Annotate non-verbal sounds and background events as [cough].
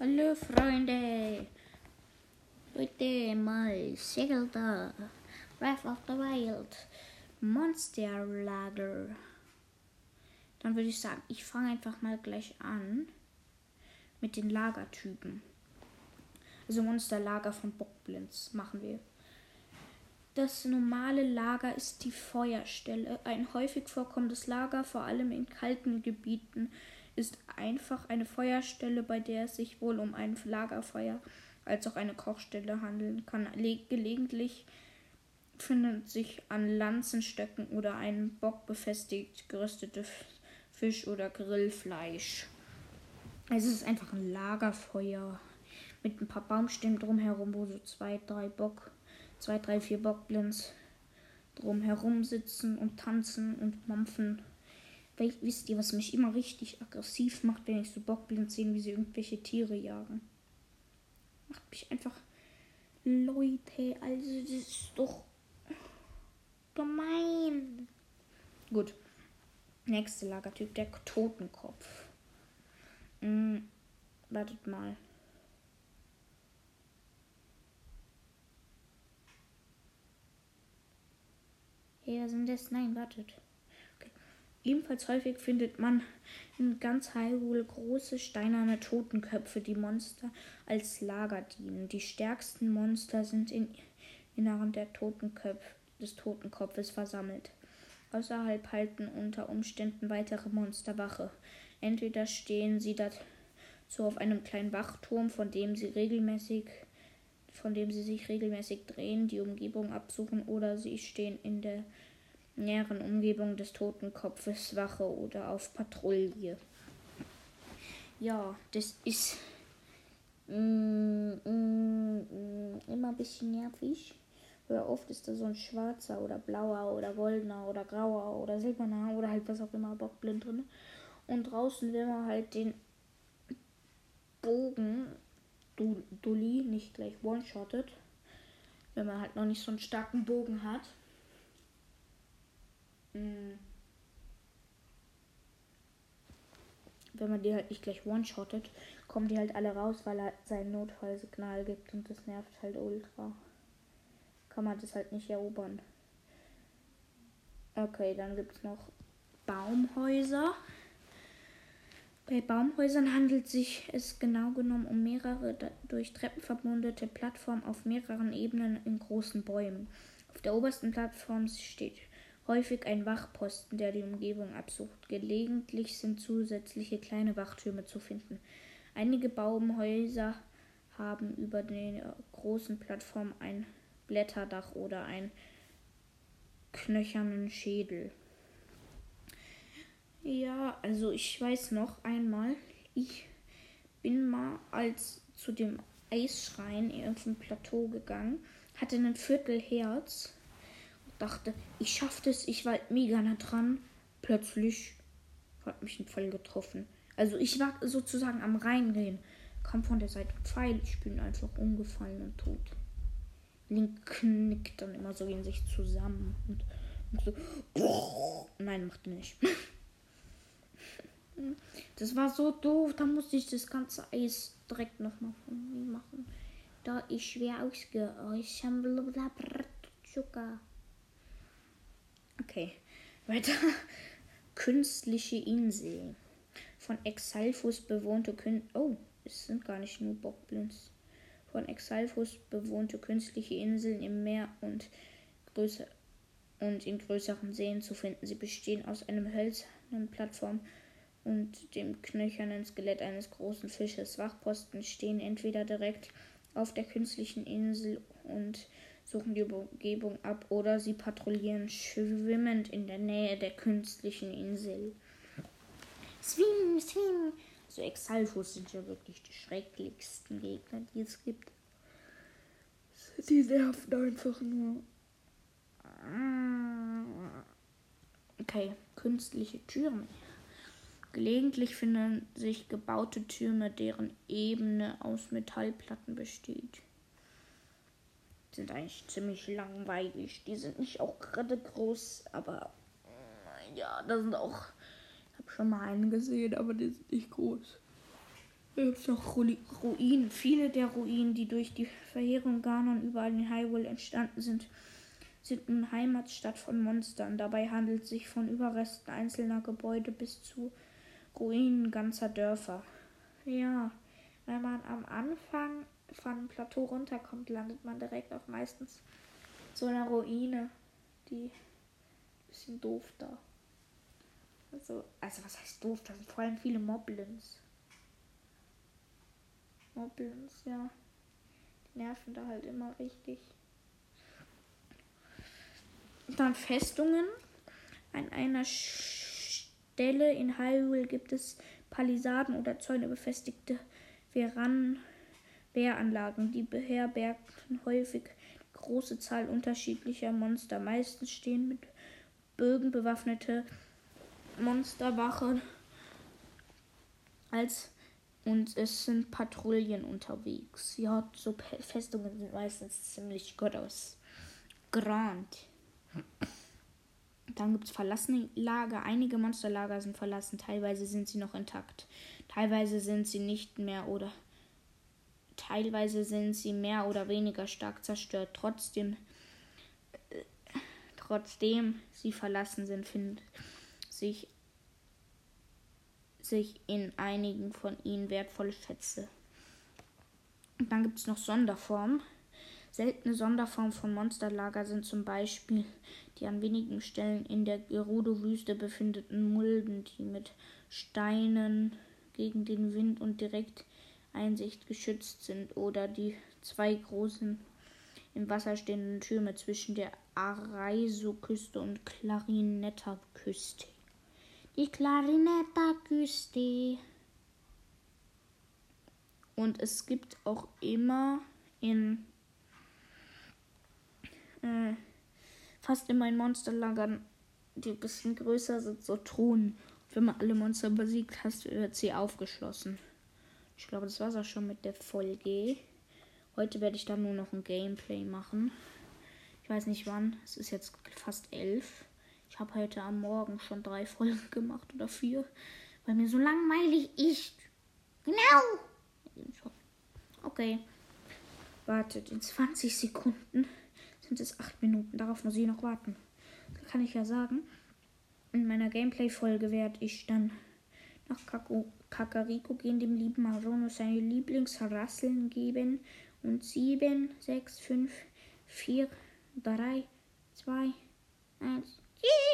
Hallo Freunde. Heute mal Zelda Breath of the Wild Monster Lager. Dann würde ich sagen, ich fange einfach mal gleich an mit den Lagertypen. Also Monsterlager von Bockblins machen wir. Das normale Lager ist die Feuerstelle. Ein häufig vorkommendes Lager, vor allem in kalten Gebieten, ist einfach eine Feuerstelle, bei der es sich wohl um ein Lagerfeuer als auch eine Kochstelle handeln kann. Gelegentlich findet sich an Lanzenstöcken oder einem Bock befestigt geröstete Fisch oder Grillfleisch. Es ist einfach ein Lagerfeuer mit ein paar Baumstämmen drumherum, wo so zwei, drei Bock zwei, drei, vier Bockblins drumherum sitzen und tanzen und mampfen. Weil, wisst ihr, was mich immer richtig aggressiv macht, wenn ich so Bockblins sehe, wie sie irgendwelche Tiere jagen? Macht mich einfach. Leute, also das ist doch gemein. Gut. Nächste Lagertyp, der Totenkopf. Hm, wartet mal. Hey, was sind das? Nein, wartet. Okay. Ebenfalls häufig findet man in ganz Hyrule große steinerne Totenköpfe, die Monster als Lager dienen. Die stärksten Monster sind im Inneren der Totenköpf, des Totenkopfes versammelt. Außerhalb halten unter Umständen weitere Monster Wache. Entweder stehen sie dazu auf einem kleinen Wachturm, von dem sie regelmäßig von dem sie sich regelmäßig drehen, die Umgebung absuchen oder sie stehen in der näheren Umgebung des Totenkopfes Wache oder auf Patrouille. Ja, das ist mm, mm, mm, immer ein bisschen nervig. Oder oft ist da so ein schwarzer oder blauer oder goldener oder grauer oder silberner oder halt was auch immer bockblind drin. Und draußen, wenn man halt den Bogen Dulli nicht gleich one-shottet, wenn man halt noch nicht so einen starken Bogen hat. Hm. Wenn man die halt nicht gleich one-shottet, kommen die halt alle raus, weil er sein Notfallsignal gibt und das nervt halt ultra. Kann man das halt nicht erobern. Okay, dann gibt es noch Baumhäuser. Bei Baumhäusern handelt sich es genau genommen um mehrere durch Treppen verbundene Plattformen auf mehreren Ebenen in großen Bäumen. Auf der obersten Plattform steht häufig ein Wachposten, der die Umgebung absucht. Gelegentlich sind zusätzliche kleine Wachtürme zu finden. Einige Baumhäuser haben über der großen Plattform ein Blätterdach oder einen knöchernen Schädel. Ja, also ich weiß noch einmal, ich bin mal als zu dem Eisschrein auf dem Plateau gegangen, hatte ein Viertelherz und dachte, ich schaff das, ich war mega nah dran. Plötzlich hat mich ein Pfeil getroffen. Also ich war sozusagen am Reingehen, kam von der Seite ein Pfeil, ich bin einfach umgefallen und tot. Link knickt dann immer so in sich zusammen und, und so. Nein, macht nicht. [laughs] Das war so doof. Da musste ich das ganze Eis direkt nochmal von mir machen. Da ich schwer ausgeräuchert Okay, weiter. [laughs] Künstliche Insel. Von Exalfus bewohnte Kün Oh, es sind gar nicht nur Bockblins. Von Exalfus bewohnte künstliche Inseln im Meer und, größer und in größeren Seen zu finden. Sie bestehen aus einem hölzernen Plattform und dem knöchernen Skelett eines großen Fisches. Wachposten stehen entweder direkt auf der künstlichen Insel und suchen die Umgebung ab oder sie patrouillieren schwimmend in der Nähe der künstlichen Insel. Swim, swim! So Exalfos sind ja wirklich die schrecklichsten Gegner, die es gibt. Die nerven einfach nur. Okay, künstliche Türme. Gelegentlich finden sich gebaute Türme, deren Ebene aus Metallplatten besteht. Die sind eigentlich ziemlich langweilig. Die sind nicht auch gerade groß, aber Ja, da sind auch. Ich habe schon mal einen gesehen, aber die sind nicht groß. Da gibt es noch Ru Ruinen. Viele der Ruinen, die durch die Verheerung Ganon überall in Hyrule entstanden sind, sind nun Heimatstadt von Monstern. Dabei handelt es sich von Überresten einzelner Gebäude bis zu Ruinen ganzer Dörfer. Ja, wenn man am Anfang von einem Plateau runterkommt, landet man direkt auf meistens so einer Ruine, die ein bisschen doof da. Also, also was heißt doof? Da sind vor allem viele Moblins. Moblins, ja. Die nerven da halt immer richtig. Dann Festungen. An einer Stelle in Hyrule gibt es Palisaden oder Zäune befestigte Veran Wehranlagen. Die beherbergen häufig große Zahl unterschiedlicher Monster. Meistens stehen mit Bögen bewaffnete Monsterwache als und es sind Patrouillen unterwegs. Ja, so Festungen sind meistens ziemlich gut aus. Grand. Dann gibt es verlassene Lager. Einige Monsterlager sind verlassen, teilweise sind sie noch intakt. Teilweise sind sie nicht mehr oder teilweise sind sie mehr oder weniger stark zerstört. Trotzdem, äh, trotzdem sie verlassen sind, finden sich, sich in einigen von ihnen wertvolle Schätze. Und dann gibt es noch Sonderformen. Seltene Sonderformen von Monsterlager sind zum Beispiel die an wenigen Stellen in der Gerudo-Wüste befindeten Mulden, die mit Steinen gegen den Wind und Direkteinsicht geschützt sind, oder die zwei großen im Wasser stehenden Türme zwischen der Araiso-Küste und Clarinetta-Küste. Die Clarinetta-Küste. Und es gibt auch immer in äh, fast immer in Monsterlagern, die ein bisschen größer sind, so Truhen. Wenn man alle Monster besiegt hast, wird sie aufgeschlossen. Ich glaube, das war es auch schon mit der Folge. Heute werde ich dann nur noch ein Gameplay machen. Ich weiß nicht wann. Es ist jetzt fast elf. Ich habe heute am Morgen schon drei Folgen gemacht oder vier, weil mir so langweilig ist. Genau. Okay. Wartet in 20 Sekunden sind es acht Minuten. Darauf muss ich noch warten. Da kann ich ja sagen, in meiner Gameplay-Folge werde ich dann nach Kakariko gehen, dem lieben Marono seine Lieblingsrasseln geben. Und 7, 6, 5, 4, 3, 2, 1. Tschüss!